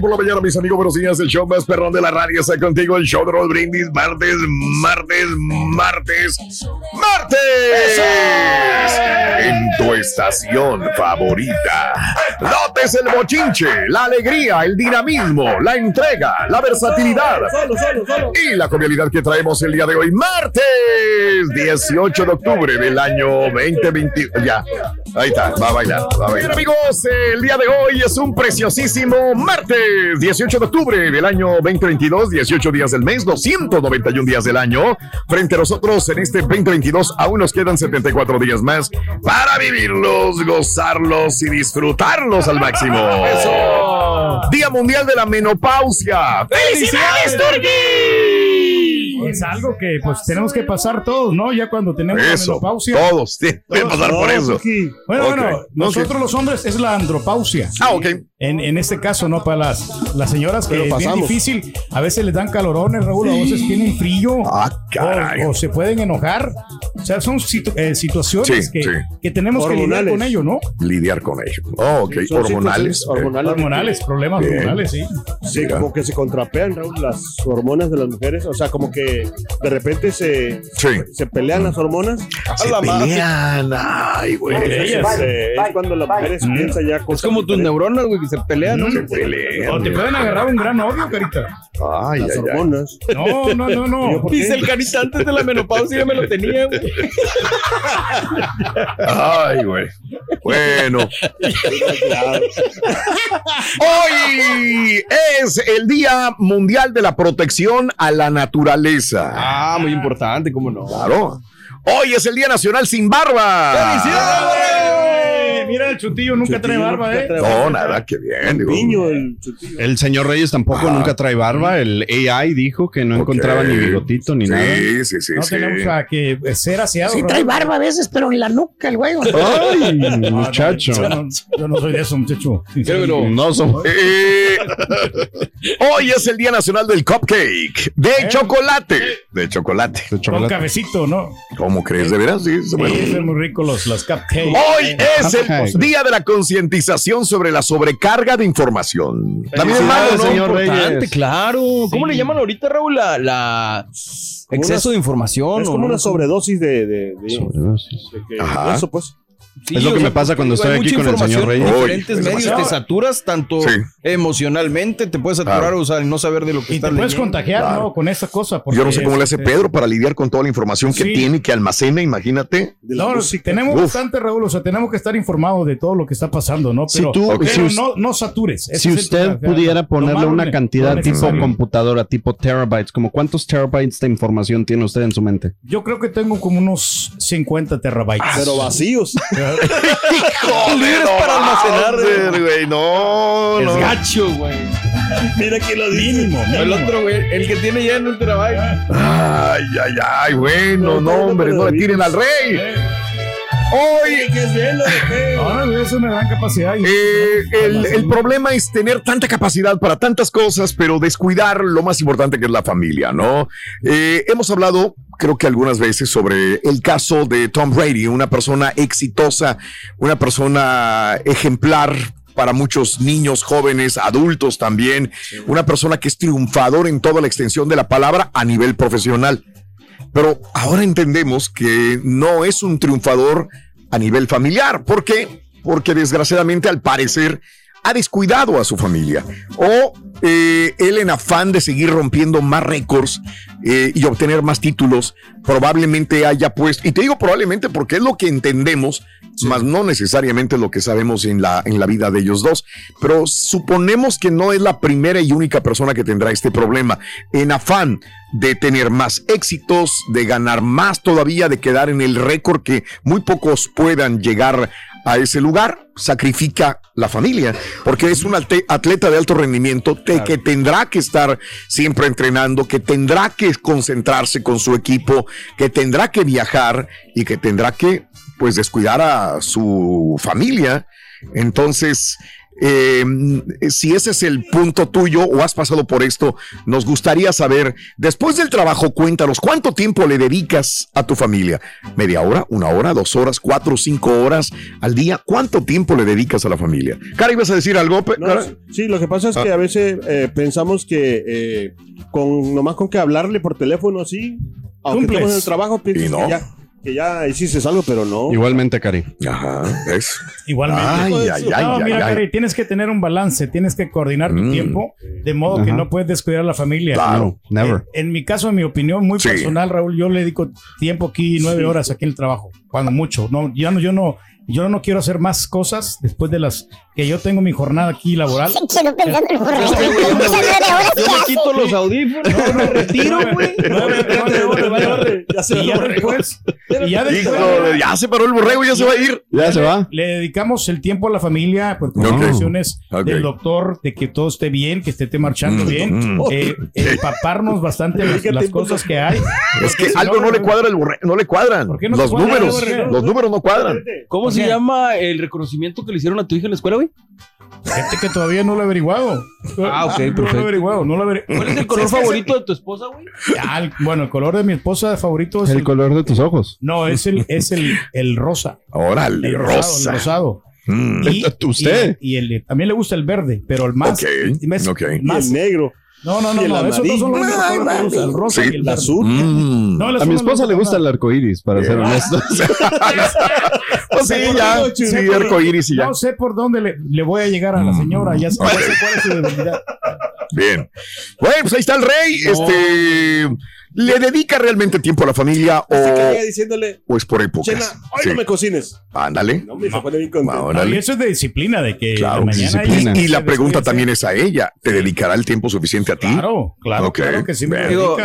Por la mañana, mis amigos. Buenos días. El show más perrón de la radio está contigo. El show de Raúl Brindis. Martes, martes, martes, martes. En tu estación favorita. Notes el bochinche, la alegría, el dinamismo, la entrega, la versatilidad y la convialidad que traemos el día de hoy. Martes 18 de octubre del año 2020. Ya, ahí está, va a bailar, va a bailar. Bien, amigos, el día de hoy es un preciosísimo martes 18 de octubre del año 2022, 18 días del mes, 291 días del año. Frente a nosotros en este 2022 aún nos quedan 74 días más para vivirlos, gozarlos y disfrutarlos al máximo. Día Mundial de la Menopausia. ¡Felicidades, Turki! Es algo que pues tenemos que pasar todos, ¿no? Ya cuando tenemos la Eso, menopausia. todos tienen que pasar por eso. Bueno, bueno, nosotros los hombres es la andropausia. Ah, ok. En, en este caso, ¿no? Para las, las señoras que es bien difícil, a veces les dan calorones, Raúl, a veces tienen frío. Ah, caray. O, o se pueden enojar. O sea, son situ- eh, situaciones Sí, que, sí. que tenemos que lidiar con ello, ¿no? Lidiar con ello. Oh, ok. Hormonales. hormonales. Hormonales, problemas Bien. hormonales, sí. Sí, como que se contrapean, Raúl, las hormonas de las mujeres. O sea, como que de repente se, Sí. se pelean las hormonas. Se A la madre. pelean. Ay, güey. Eh, es cuando las mujeres piensan ya Es cosas como tus neuronas, güey, que se pelean, ¿no? Se pelean. O te pueden agarrar un gran odio, carita. Ay, Las ay, ay. hormonas. No, no, no, no. ¿Por qué? Dice el carita antes de la menopausia, ya me lo tenía, güey. Ay, güey. Bueno. Hoy es el Día Mundial de la Protección a la Naturaleza. Ah, muy importante, ¿cómo no? Claro. Hoy es el Día Nacional sin barba. ¡Eh! Mira, el chutillo nunca trae barba, ¿eh? No, nada, qué bien. digo. Niño, el chutillo. El señor Reyes tampoco Ah. nunca trae barba. El AI dijo que no Ok. encontraba ni bigotito ni nada. Sí, sí, sí. No sí. tenemos a que ser aseado. Sí trae barba a veces, pero en la nuca el güey. Ay, muchacho. Yo no, yo no soy de eso, muchacho. Pero- No somos. Eh, hoy es el Día Nacional del Cupcake. De chocolate. De chocolate. de Con chocolate. cabecito, ¿no? ¿Cómo crees? ¿De veras? Sí, Sí, bueno. son muy ricos los, los cupcakes. Hoy es el Día de la concientización sobre la sobrecarga de información. También es malo, ¿no? señor Importante, Reyes. claro. ¿Cómo Sí. le llaman ahorita, Raúl? La, la exceso una- de información. Es ¿o como no? una sobredosis de, de, de- de que- Ajá. eso, pues. Sí, Es lo que sea, me pasa cuando estoy aquí con el señor Reyes. en diferentes es medios demasiado. te saturas tanto Sí. emocionalmente, te puedes saturar Claro. o sea, no saber de lo que Y te estás puedes leyendo. contagiar, Claro. ¿no? Con esta cosa. Yo no sé cómo le hace este, Pedro para lidiar con toda la información que Sí. tiene, que almacena, imagínate. La No, música. tenemos Uf. bastante, Raúl, o sea, tenemos que estar informados de todo lo que está pasando, ¿no? Si Pero, tú- pero si us- no, no satures. Si usted pudiera ponerle una cantidad tipo computadora, tipo terabytes, como cuántos terabytes de información tiene usted en su mente? Yo creo que tengo como unos 50 terabytes. Pero vacíos. Libres para almacenar, Joder, güey, no, Es no. gacho, güey. Mira quién lo. Mínimo, El otro, güey, el que tiene ya en un terabyte. Ay, ay, ay, bueno, No, no, no, no, hombre, no, no le no, tiren al rey. Hoy ¿Qué es una gran capacidad. Eh, el, el problema es tener tanta capacidad para tantas cosas, pero descuidar lo más importante que es la familia, ¿no? Eh, hemos hablado, creo que algunas veces, sobre el caso de Tom Brady, una persona exitosa, una persona ejemplar para muchos niños, jóvenes, adultos también, una persona que es triunfador en toda la extensión de la palabra a nivel profesional. Pero ahora entendemos que no es un triunfador a nivel familiar. ¿Por qué? Porque desgraciadamente al parecer ha descuidado a su familia o eh, él en afán de seguir rompiendo más récords eh, y obtener más títulos, probablemente haya puesto, y te digo probablemente porque es lo que entendemos, más no necesariamente lo que sabemos en la, en la vida de ellos dos, pero suponemos que no es la primera y única persona que tendrá este problema. En afán de tener más éxitos, de ganar más todavía, de quedar en el récord que muy pocos puedan llegar a ese lugar, sacrifica la familia, porque es un atleta de alto rendimiento te- que tendrá que estar siempre entrenando, que tendrá que concentrarse con su equipo, que tendrá que viajar y que tendrá que pues descuidar a su familia. Entonces, eh, si ese es el punto tuyo o has pasado por esto, nos gustaría saber, después del trabajo, cuéntanos cuánto tiempo le dedicas a tu familia. ¿Media hora, una hora, dos horas, cuatro, cinco horas al día? ¿Cuánto tiempo le dedicas a la familia? Cara, ¿ibas a decir algo? No, sí, lo que pasa es que Ah. a veces eh, pensamos que eh, con nomás con que hablarle por teléfono así, aunque en el trabajo, piensas Y no. que ya, que ya hiciste algo, pero no. Igualmente, Cari. Ajá, ¿ves? Igualmente. Ay, ay, no, ay, mira, ay, ay. Cari, tienes que tener un balance, tienes que coordinar tu Mm. tiempo de modo que no puedes descuidar a la familia. Claro. No, never. En mi caso, en mi opinión muy Sí. personal, Raúl, yo le dedico tiempo aquí, nueve horas aquí en el trabajo, cuando mucho. No, yo no, yo no, yo no quiero hacer más cosas después de las que yo tengo mi jornada aquí laboral. En el correo. Yo me quito los audífonos, me retiro, güey. Y ya después, y ya después Híjole, ya se paró el borrego, ya se va a ir. Ya se va. le dedicamos el tiempo a la familia, pues con Ok. condiciones del doctor, de que todo esté bien, que esté marchando Mm, bien, mm. eh, empaparnos bastante las, ¿Qué las tiempo cosas que hay. Es que algo no le cuadra el borrego, no le cuadran. ¿Por los números, los números no cuadran. ¿Cómo se llama el reconocimiento que le hicieron a tu hija en la escuela, güey? Gente que todavía no lo he averiguado. Ah, ok, No lo he perfecto. averiguado, no lo he averiguado. ¿Cuál es el color favorito de tu esposa, güey? Ah, el- bueno, el color de mi esposa favorito es El el, color de tus ojos. no, es el, es el, el rosa. Órale, El rosado, rosa. el rosado. Mm. Y, ¿Usted? Y, y el, también le gusta el verde, pero el más. Ok, más- ok. Y más- el negro. No, no, no, el no, esos dos son los amarillo. únicos colores que el rosa Sí. y el verde. azul. Mm. No, el A azul mi no esposa le gusta el arco iris, para ser honesto. Pues sí, ya. Sí, por- arcoíris y ya. No sé por dónde le, le voy a llegar a la señora, ya sé, ya sé cuál es su debilidad. Bien. Bueno, pues ahí está el rey. Este. ¿Le dedica realmente tiempo a la familia o, diciéndole, o es por épocas? Chela, hoy Sí. no me cocines. Ándale. No, me pone bien contento. Y eso es de disciplina, de que Claro, disciplina. Y la pregunta también es a ella. ¿Te dedicará el tiempo suficiente a ti? Claro, claro, claro que sí me. Digo,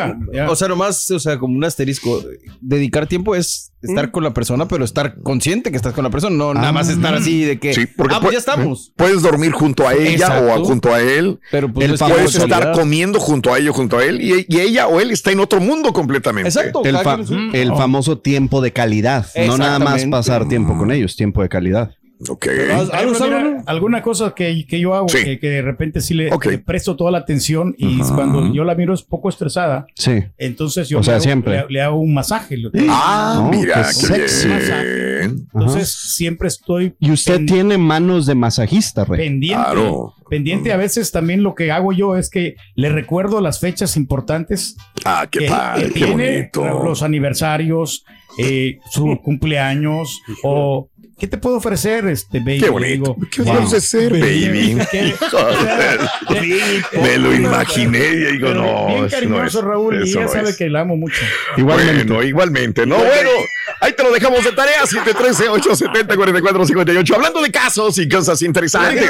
o sea, nomás, o sea, como un asterisco. Dedicar tiempo es estar con la persona, pero estar consciente que estás con la persona, no nada más estar así de que. Sí, porque ah, pues pu- ya estamos. Puedes dormir junto a ella o junto a él. Pero pues Puedes estar comiendo junto a ella o junto a él y, y ella o él está en otro mundo completamente. Exacto. El, fa- el No. famoso tiempo de calidad. No nada más pasar tiempo con ellos, tiempo de calidad. Ok. Algo, ejemplo, mira, alguna cosa que, que yo hago Sí. que, que de repente sí le, Ok. le presto toda la atención y Ajá. cuando yo la miro es poco estresada, Sí. entonces yo O sea, le, hago, siempre. le- le hago un masaje. Ah, No, mira, qué sexy. bien. Entonces siempre estoy Y usted tiene manos de masajista, Rey. pendiente. Claro. Pendiente a veces también lo que hago yo es que le recuerdo las fechas importantes Ah, qué que, padre, que qué tiene, bonito. los aniversarios, eh, su cumpleaños o ¿qué te puedo ofrecer, este baby? Qué bonito. digo, ¿Qué wow. vamos a hacer, baby? ¿Qué? Joder, Me lo imaginé y digo, Pero no, bien eso no cariñoso es. Raúl y ella no sabe es. que la amo mucho. Igualmente. Bueno, igualmente, ¿no? Bueno, ahí te lo dejamos de tarea, 713-870-4458. Hablando de casos y cosas interesantes.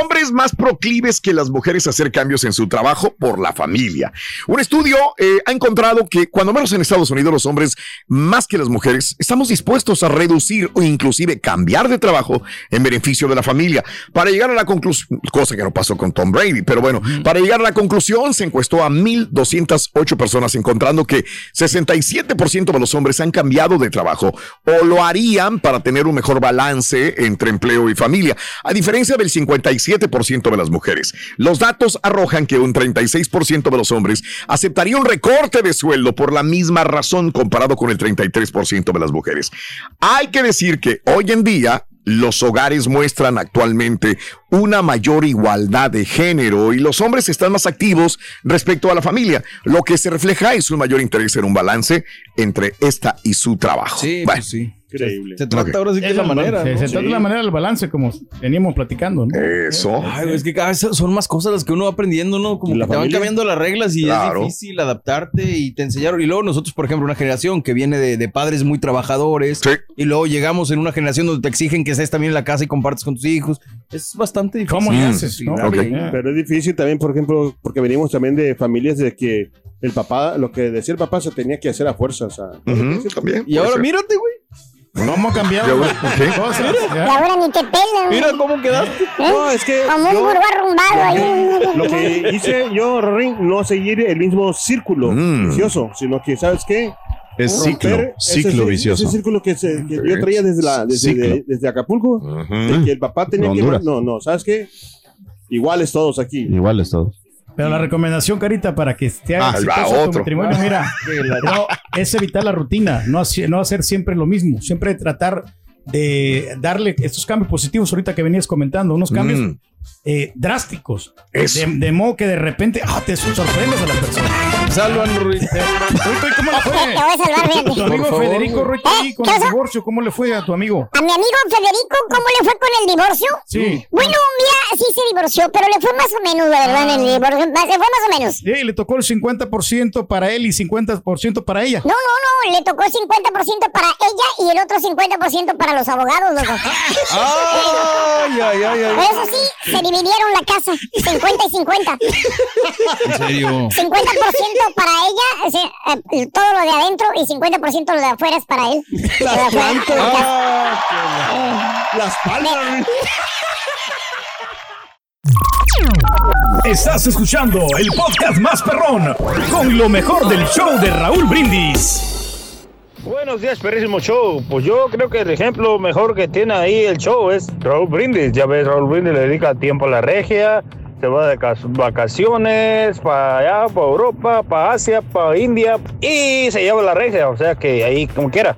Hombres más proclives que las mujeres a hacer cambios en su trabajo por la familia. Un estudio eh, ha encontrado que, cuando menos en Estados Unidos, los hombres, más que las mujeres, estamos dispuestos a reducir o inclusive cambiar de trabajo en beneficio de la familia. Para llegar a la conclusión, cosa que no pasó con Tom Brady, pero bueno, para llegar a la conclusión, se encuestó a 1.208 personas, encontrando que 67% de los hombres han cambiado de trabajo o lo harían para tener un mejor balance entre empleo y familia, a diferencia del 57% de las mujeres. Los datos arrojan que un 36% de los hombres aceptaría un recorte de sueldo por la misma razón comparado con el 33% de las mujeres. Hay que decir que hoy en día los hogares muestran actualmente una mayor igualdad de género y los hombres están más activos respecto a la familia. Lo que se refleja es un mayor interés en un balance entre esta y su trabajo. Sí, Bueno, pues sí. Increíble. Se trata Ok. ahora sí que es la manera. Se, ¿no? se trata de la manera del balance, como veníamos platicando, ¿no? Eso. Ay, güey, es que cada vez son más cosas las que uno va aprendiendo, ¿no? Como ¿Y que te van cambiando las reglas y Claro. es difícil adaptarte y te enseñaron. Y luego nosotros, por ejemplo, una generación que viene de, de padres muy trabajadores Sí. y luego llegamos en una generación donde te exigen que estés también en la casa y compartes con tus hijos. Es bastante difícil. ¿Cómo le haces, Sí, no? claro. Ok. Eh, Pero es difícil también, por ejemplo, porque venimos también de familias de que el papá, lo que decía el papá se tenía que hacer a fuerza. O sea, Ujú, también. Y ahora ser. mírate, güey. ¿Cómo ha cambiado las cosas? Y ahora ni te pelan. Mira cómo quedaste. No, es que Como un burro arrumbado ahí. lo que hice yo, Rorín, no seguir el mismo círculo Mm. vicioso, sino que, ¿sabes qué? Es ciclo, ese ciclo ci- vicioso. Ese círculo que, se- que Sí. yo traía desde, la, desde, Ciclo. de- desde Acapulco, de que el papá tenía De que... Honduras. No, no, ¿sabes qué? Iguales todos aquí. Iguales todos. Pero la recomendación, Carita, para que esté Ah, exitoso tu otro. matrimonio, mira, no, es evitar la rutina, no, no hacer siempre lo mismo, siempre tratar de darle estos cambios positivos ahorita que venías comentando, unos cambios Mm. Eh, drásticos, Eso. de, de modo que de repente ah, te sorprendes a la persona. Salvan, Ruiz. Ruito, ¿y ¿cómo le Te fue? voy a salvar, Tu amigo Federico. Ruito ahí con ¿qué el divorcio, ¿cómo le fue a tu amigo? A mi amigo Federico, ¿cómo le fue con el divorcio? Sí. Bueno, mira, sí se divorció, pero le fue más o menos, la verdad, en el divorcio. Le fue más o menos. Sí, le tocó el 50% para él y 50% para ella. No, no, no, le tocó 50% para ella y el otro 50% para los abogados, loco. Ay, ay, ay, ay. Eso sí, se dividieron la casa, 50 y 50. En serio. 50% para ella, o sea, eh, todo lo de adentro, y 50% lo de afuera es para él. Lo de afuera, la casa. Las palmas. Estás escuchando el podcast más perrón con lo mejor del show de Raúl Brindis. Buenos días, perrísimo show. Pues yo creo que el ejemplo mejor que tiene ahí el show es Raúl Brindis. Ya ves, Raúl Brindis le dedica tiempo a la regia, se va de vacaciones para allá, para Europa, para Asia, para India y se lleva la regia, o sea que ahí como quiera.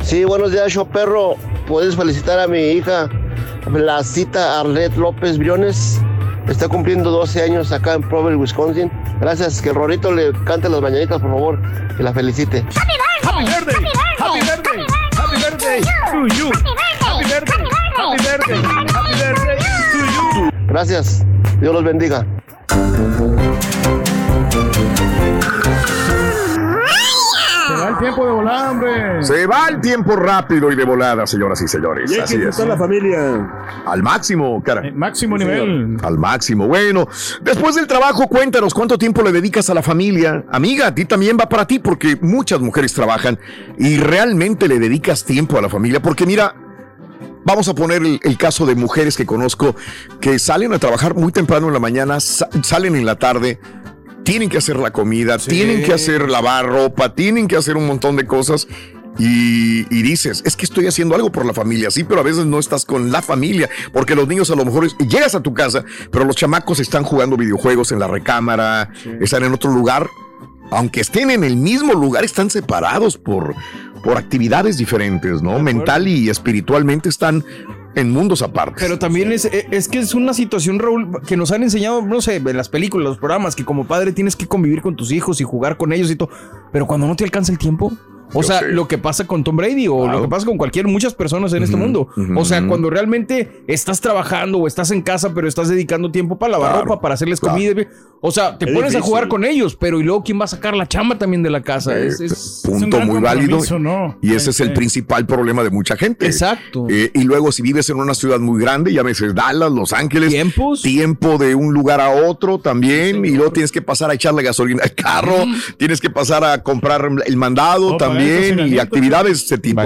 Sí, buenos días, show perro. Puedes felicitar a mi hija, Blasita Arlet López Briones. Está cumpliendo 12 años acá en Provel, Wisconsin. Gracias, que Rorito le cante las mañanitas, por favor, que la felicite. Happy birthday, happy birthday, happy birthday. To you. Happy birthday, happy birthday, happy birthday. To you. Gracias, Dios los bendiga. Se va el tiempo de volar, hombre. Se va el tiempo rápido y de volada, señoras y señores. Y hay que Así es. la familia. Al máximo, cara. Eh, máximo Sí, nivel. Al máximo. Bueno, después del trabajo, cuéntanos cuánto tiempo le dedicas a la familia. Amiga, a ti también va para ti porque muchas mujeres trabajan y realmente le dedicas tiempo a la familia. Porque mira, vamos a poner el, el caso de mujeres que conozco que salen a trabajar muy temprano en la mañana, sa- salen en la tarde. Tienen que hacer la comida, tienen que hacer lavar ropa, tienen que hacer un montón de cosas. Y, y dices, es que estoy haciendo algo por la familia, sí, pero a veces no estás con la familia, porque los niños a lo mejor llegas a tu casa, pero los chamacos están jugando videojuegos en la recámara, están en otro lugar, aunque estén en el mismo lugar, están separados por, por actividades diferentes, ¿no? Mental y espiritualmente están en mundos aparte. Pero también es, e, es que es una situación, Raúl, que nos han enseñado, no sé, en las películas, los programas, que como padre tienes que convivir con tus hijos y jugar con ellos y todo. Pero cuando no te alcanza el tiempo. O sea, lo que pasa con Tom Brady o lo que pasa con cualquier, muchas personas en este mundo. O sea, cuando realmente estás trabajando o estás en casa, pero estás dedicando tiempo para lavar Claro, ropa, para hacerles claro. comida. O sea, te Es pones a jugar con ellos, pero ¿y luego quién va a sacar la chamba también de la casa? Es- es- Es un punto muy válido. ¿no? Y ese es el Sí. principal problema de mucha gente. Exacto. Eh, y luego si vives en una ciudad muy grande, llámese Dallas, Los Ángeles, ¿Tiempos? tiempo de un lugar a otro también, y luego tienes que pasar a echarle gasolina al carro, tienes que pasar a comprar el mandado eso, también y actividades de ese tipo.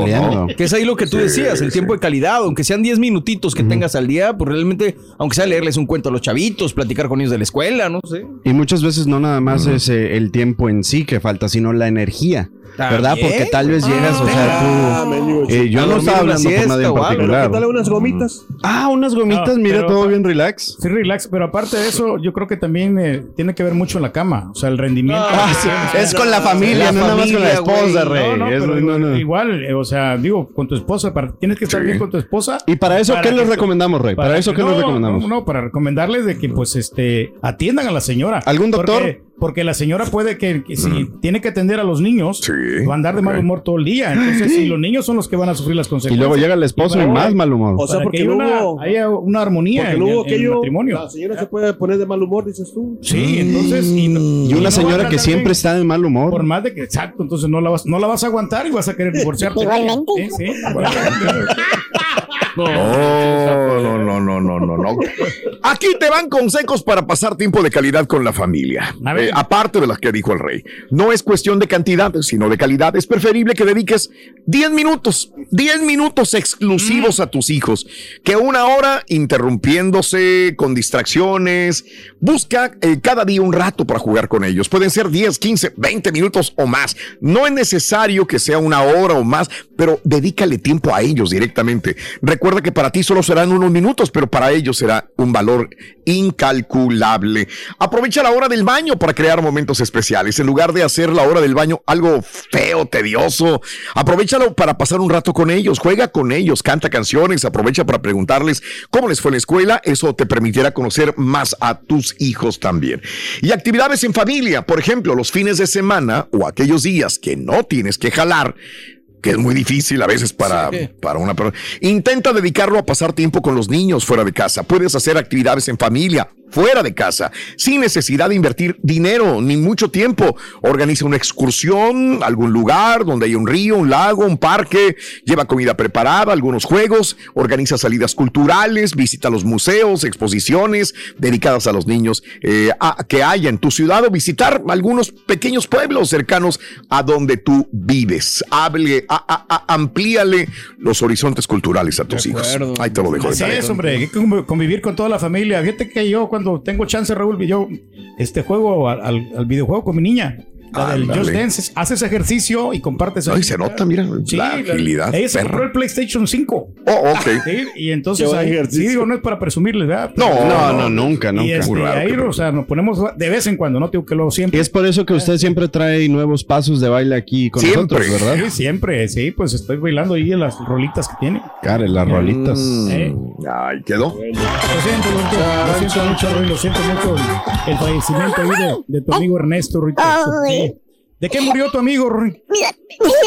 Que es ahí lo que tú Sí, decías, el sí. tiempo de calidad, aunque sean 10 minutitos que tengas al día, pues realmente, aunque sea leerles un cuento a los chavitos, platicar con ellos de la escuela, no sé. Y muchas veces no nada más es eh, el tiempo en sí que falta, sino la energía. ¿Verdad? También. Porque tal vez llegas, o sea, Ah, tú. mendigo, eh, yo no estaba hablando siesta nadie en o algo. Pero ¿qué particular. tal unas gomitas? Ah, unas gomitas, No, mira, pero- todo bien relax. Sí, relax, pero aparte de eso, yo creo que también eh, tiene que ver mucho en la cama, o sea, el rendimiento. Ah, sí, es con la familia, La no nada más con la familia, esposa, güey. No, no, Es- pero no, no. igual, eh, o sea, digo, con tu esposa, para- tienes que estar Sí. bien con tu esposa. ¿Y para eso qué les recomendamos, Rey? ¿Para eso qué les recomendamos? No, no, para recomendarles de que, pues, este, atiendan a la señora. ¿Algún doctor? Porque, Porque la señora puede que, que si tiene que atender a los niños, Sí, va a andar de mal humor todo el día. Entonces, si los niños son los que van a sufrir las Y consecuencias. luego llega el esposo y más mal humor. O sea, para porque que una, hubo- haya una armonía Porque en, hubo en- en el matrimonio. La señora se puede poner de mal humor, dices tú. Sí, entonces. Y, no- Y una señora que siempre está de mal humor. Por más de que, exacto, entonces no la vas, no la vas a aguantar y vas a querer divorciarte. Igualmente. Sí, sí. No, no, no, no, no, no, no. Aquí te van consejos para pasar tiempo de calidad con la familia. Eh, aparte de las que dijo el rey. No es cuestión de cantidad, sino de calidad. Es preferible que dediques 10 minutos, 10 minutos exclusivos a tus hijos, que una hora interrumpiéndose con distracciones. Busca eh, cada día un rato para jugar con ellos. Pueden ser 10, 15, 20 minutos o más. No es necesario que sea una hora o más, pero dedícale tiempo a ellos directamente. Recuerda que para ti solo serán unos minutos, pero para ellos será un valor incalculable. Aprovecha la hora del baño para crear momentos especiales. En lugar de hacer la hora del baño algo feo, tedioso, aprovechalo para pasar un rato con ellos. Juega con ellos, canta canciones, aprovecha para preguntarles cómo les fue en la escuela. Eso te permitirá conocer más a tus hijos también. Y actividades en familia, por ejemplo, los fines de semana o aquellos días que no tienes que jalar que es muy difícil a veces para, para una persona. Intenta dedicarlo a pasar tiempo con los niños fuera de casa. Puedes hacer actividades en familia fuera de casa, sin necesidad de invertir dinero ni mucho tiempo. Organiza una excursión a algún lugar donde hay un río, un lago, un parque, lleva comida preparada, algunos juegos, organiza salidas culturales, visita los museos, exposiciones dedicadas a los niños eh, a- que haya en tu ciudad o visitar algunos pequeños pueblos cercanos a donde tú vives. Hable, a- a- a- amplíale los horizontes culturales a tus hijos. Ahí te lo dejo de Así es, hombre, hay que conv- convivir con toda la familia. Fíjate que yo cuando tengo chance, Raúl, yo este juego al, al- al videojuego con mi niña. La del. Just Dance, haces ejercicio y compartes. Ay, se nota, mira, Sí, la agilidad. Ella se perra. compró el PlayStation 5. Oh, ok. Sí, y entonces ahí, sí, digo, no es para presumirles, ¿verdad? No, No, no, nunca, Y nunca. este, Muy raro ahí, o sea, nos ponemos de vez en cuando, no digo que lo Y siempre. es por eso que usted siempre trae nuevos pasos de baile aquí con Siempre. nosotros, ¿verdad? Sí, siempre, sí, pues estoy bailando ahí en las rolitas que tiene. Care, las rolitas. Eh. Ay, quedó. Lo siento, lo siento, lo siento mucho, lo siento mucho el, el fallecimiento ahí de, de tu amigo Ernesto. Ay. ¿De qué murió tu amigo, Roy? La,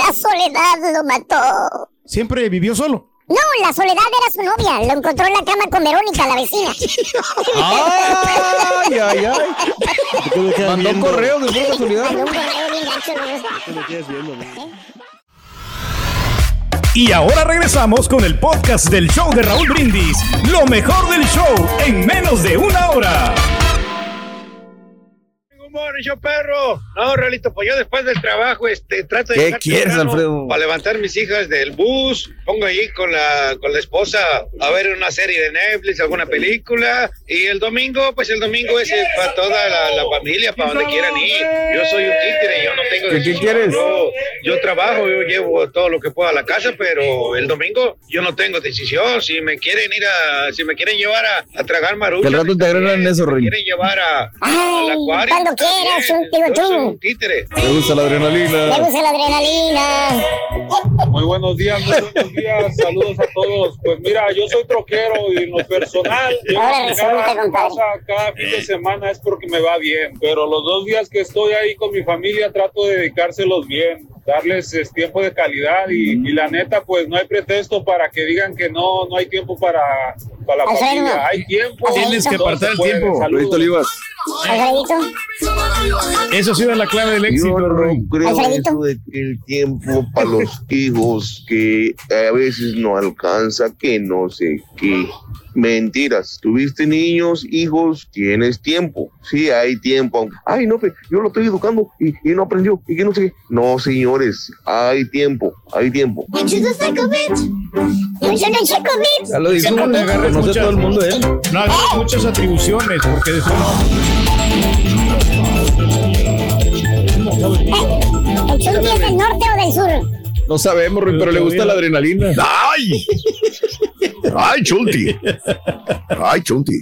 la soledad lo mató. Siempre vivió solo. No, la soledad era su novia. Lo encontró en la cama con Verónica, la vecina. Ay, ay, ay. ¿Por qué me quedas Mandó viendo? correos de pura casualidad. Mandó un correo bien gacho. Y ahora regresamos con el podcast del show de Raúl Brindis. Lo mejor del show en menos de una hora. Humor, yo perro. No, Realito, pues yo después del trabajo, este, trato de ¿Qué quieres, Alfredo? Para levantar mis hijas del bus, pongo ahí con la, con la esposa a ver una serie de Netflix, alguna película, y el domingo, pues el domingo es eh, para toda la, la familia, para donde quieran ir. Yo soy un títere, yo no tengo ¿Qué- decisión. quieres? Yo, yo trabajo, yo llevo todo lo que puedo a la casa, pero el domingo yo no tengo decisión. Si me quieren ir a, si me quieren llevar a, a tragar maruchas, al rato te agregan si eso, me Rey. quieren llevar a, Ay, al acuario. Quieras, un Yo tú. un títere. Gusta la Le adrenalina. gusta la adrenalina. Muy buenos días, muy buenos días, saludos a todos. Pues mira, yo soy troquero y en lo personal, yo Ahora resulta, a mi compadre. casa cada fin de semana es porque me va bien, pero los dos días que estoy ahí con mi familia trato de dedicárselos bien, darles es, tiempo de calidad y, y la neta, pues no hay pretexto para que digan que no, no hay tiempo para, para la familia, hay tiempo. Tienes que apartar el tiempo. Saludos. Olivas. Alfredito. Eso ha sido la clave del éxito, Roy. creo Alfredito. eso de que el tiempo para los hijos que a veces no alcanza, que no sé qué. Mentiras, tuviste niños, hijos, tienes tiempo. Sí, hay tiempo. aunque- Ay, no, yo lo estoy educando y, y no aprendió y que no sé qué. No, señores, hay tiempo, hay tiempo. Ya lo dijo, no te agarres conoce muchas- todo el mundo de él. No hagas muchas atribuciones, porque después. ¿El Chunti es del norte o del sur? No sabemos, pero le gusta la adrenalina. ¡Ay! ¡Ay, Chunti! ¡Ay, Chunti!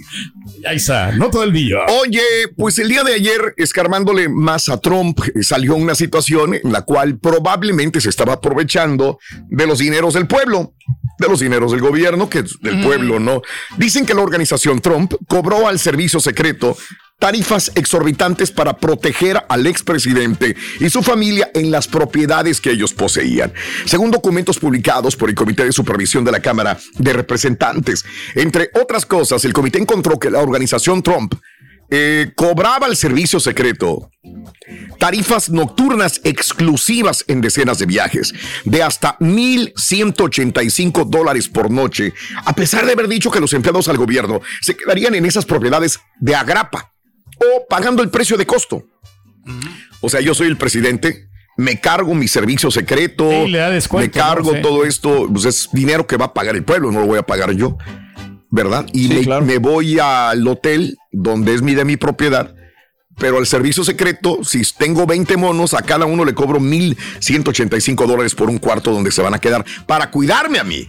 Ahí está, no todo el día. Oye, pues el día de ayer, escarmándole más a Trump, eh, salió una situación en la cual probablemente se estaba aprovechando de los dineros del pueblo, de los dineros del gobierno, que es del pueblo, ¿no? Dicen que la organización Trump cobró al servicio secreto tarifas exorbitantes para proteger al expresidente y su familia en las propiedades que ellos poseían. Según documentos publicados por el Comité de Supervisión de la Cámara de Representantes, entre otras cosas, el comité encontró que la organización Trump eh, cobraba el servicio secreto. Tarifas nocturnas exclusivas en decenas de viajes de hasta 1.185 dólares por noche, a pesar de haber dicho que los empleados al gobierno se quedarían en esas propiedades de agrapa o pagando el precio de costo. O sea, yo soy el presidente, me cargo mi servicio secreto, Sí, le da descuento, me cargo todo esto, pues es dinero que va a pagar el pueblo, no lo voy a pagar yo, ¿verdad? Y Sí, me, claro. me voy al hotel donde es mi de mi propiedad, pero al servicio secreto, si tengo 20 monos, a cada uno le cobro 1.185 dólares por un cuarto donde se van a quedar para cuidarme a mí.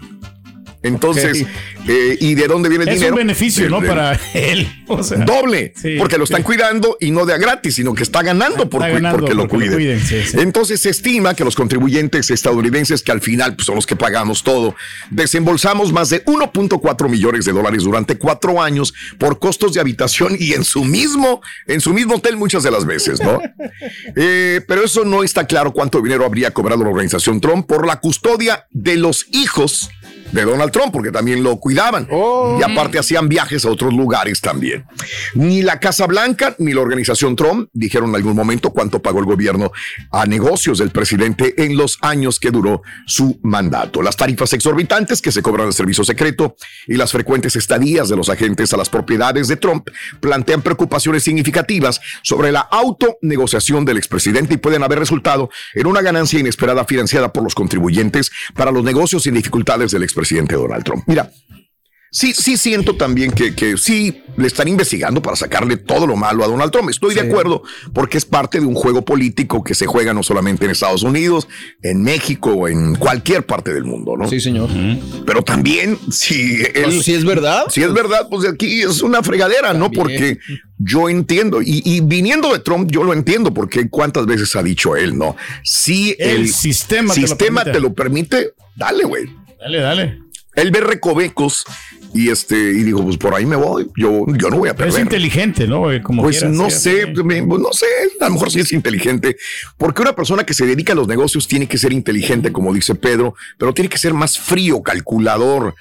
Entonces, eh, ¿y de dónde viene el Es dinero? un beneficio, ¿no? Para él. O sea, Doble, Sí, porque lo están sí. cuidando y no de a gratis, sino que está ganando, Está ganando porque lo porque lo cuiden. cuiden, sí, sí. Entonces se estima que los contribuyentes estadounidenses, que al final pues, son los que pagamos todo, desembolsamos más de 1.4 millones de dólares durante cuatro años por costos de habitación y en su mismo, en su mismo hotel muchas de las veces, ¿no? Eh, pero eso no está claro cuánto dinero habría cobrado la organización Trump por la custodia de los hijos de Donald Trump, porque también lo cuidaban. Y aparte hacían viajes a otros lugares también. Ni la Casa Blanca ni la organización Trump dijeron en algún momento cuánto pagó el gobierno a negocios del presidente en los años que duró su mandato. Las tarifas exorbitantes que se cobran al servicio secreto y las frecuentes estadías de los agentes a las propiedades de Trump plantean preocupaciones significativas sobre la autonegociación del expresidente y pueden haber resultado en una ganancia inesperada financiada por los contribuyentes para los negocios sin dificultades del expresidente Donald Trump. Mira, Sí, sí siento también que, que sí le están investigando para sacarle todo lo malo a Donald Trump. Estoy de acuerdo porque es parte de un juego político que se juega no solamente en Estados Unidos, en México o en cualquier parte del mundo, ¿no? Sí, señor. Pero también si él, Pues, si es verdad. si es verdad, pues aquí es una fregadera, ¿no? Porque yo entiendo y, y viniendo de Trump yo lo entiendo porque cuántas veces ha dicho él, ¿no? Si el, El sistema te lo sistema permite. te lo permite, dale, güey Dale, dale. él ve recovecos y este y digo pues por ahí me voy yo yo no voy a Pero es perder inteligente, ¿no? Eh, Como pues quiera, no sé me- pues, no sé a lo mejor sí es inteligente porque una persona que se dedica a los negocios tiene que ser inteligente como dice Pedro pero tiene que ser más frío calculador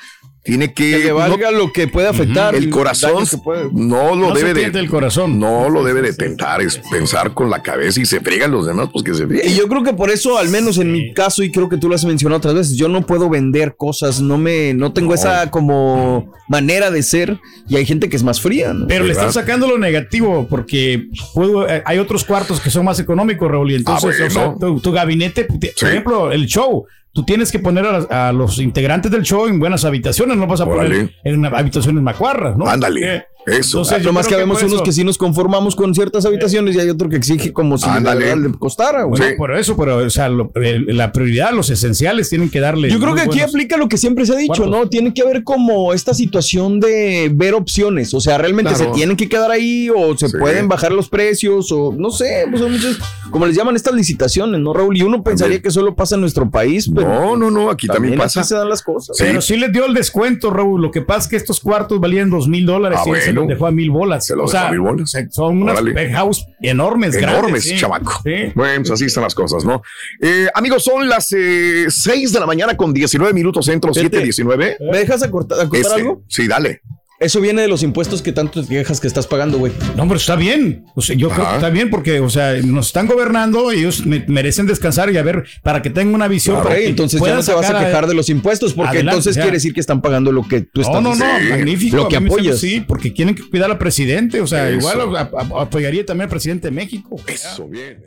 tiene que, Que le no- lo que puede afectar. el corazón puede- no lo No debe de el corazón. no lo debe de tentar es pensar con la cabeza y se friegan los demás pues que se Y frieguen yo creo que por eso, al menos en mi caso, y creo que tú lo has mencionado otras veces, yo no puedo vender cosas, no me, no tengo esa como manera de ser, y hay gente que es más fría, ¿no? Pero le están sacando lo negativo porque puedo- eh, hay otros cuartos que son más económicos, Raúl. Y entonces, Ah, o sea, bueno. tu, tu gabinete, Sí. por ejemplo, el show. Tú tienes que poner a, a los integrantes del show en buenas habitaciones, no vas a Órale. poner en habitaciones macuarras, ¿no? Ándale, eso. entonces, yo Nomás que vemos por unos eso- que sí nos conformamos con ciertas habitaciones y hay otro que exige como si Ándale. le costara, güey. Sí. No, por eso, pero o sea, lo- el- la prioridad, los esenciales tienen que darle. Yo creo que aquí aplica lo que siempre se ha dicho, cuartos. ¿no? Tiene que haber como esta situación de ver opciones. O sea, realmente Claro. se tienen que quedar ahí o se Sí. pueden bajar los precios o no sé, pues son muchas, como les llaman estas licitaciones, ¿no, Raúl? Y uno pensaría que solo pasa en nuestro país, pero no no no aquí también, pasa así se dan las cosas. Sí. Pero sí les dio el descuento, Raúl. Lo que pasa es que estos cuartos valían dos mil dólares Ah, bueno. Los dejó a mil bolas. Se los o sea, dejó a mil bolas. se- son unas penthouse enormes, enormes, grandes, sí. chamaco. Sí. Bueno, pues así están las cosas, ¿no? Eh, amigos, son las eh, 6 de la mañana con 19 minutos centro, Fíjate. 7, 19. ¿Me dejas acortar, acortar Este, algo? Sí, dale. Eso viene de los impuestos que tanto te quejas que estás pagando, güey. No, pero está bien. O sea, yo creo que está bien porque, o sea, nos están gobernando y ellos me- merecen descansar y a ver, para que tengan una visión. Claro. para Ok, que entonces ya no te vas a quejar de los impuestos, porque Adelante, entonces ya. quiere decir que están pagando lo que tú estás No, no, no, Sí. magnífico. Lo que apoyas. Sí, porque quieren que cuidar al presidente. O sea, Eso. igual a- a- apoyaría también al presidente de México. Eso, bien.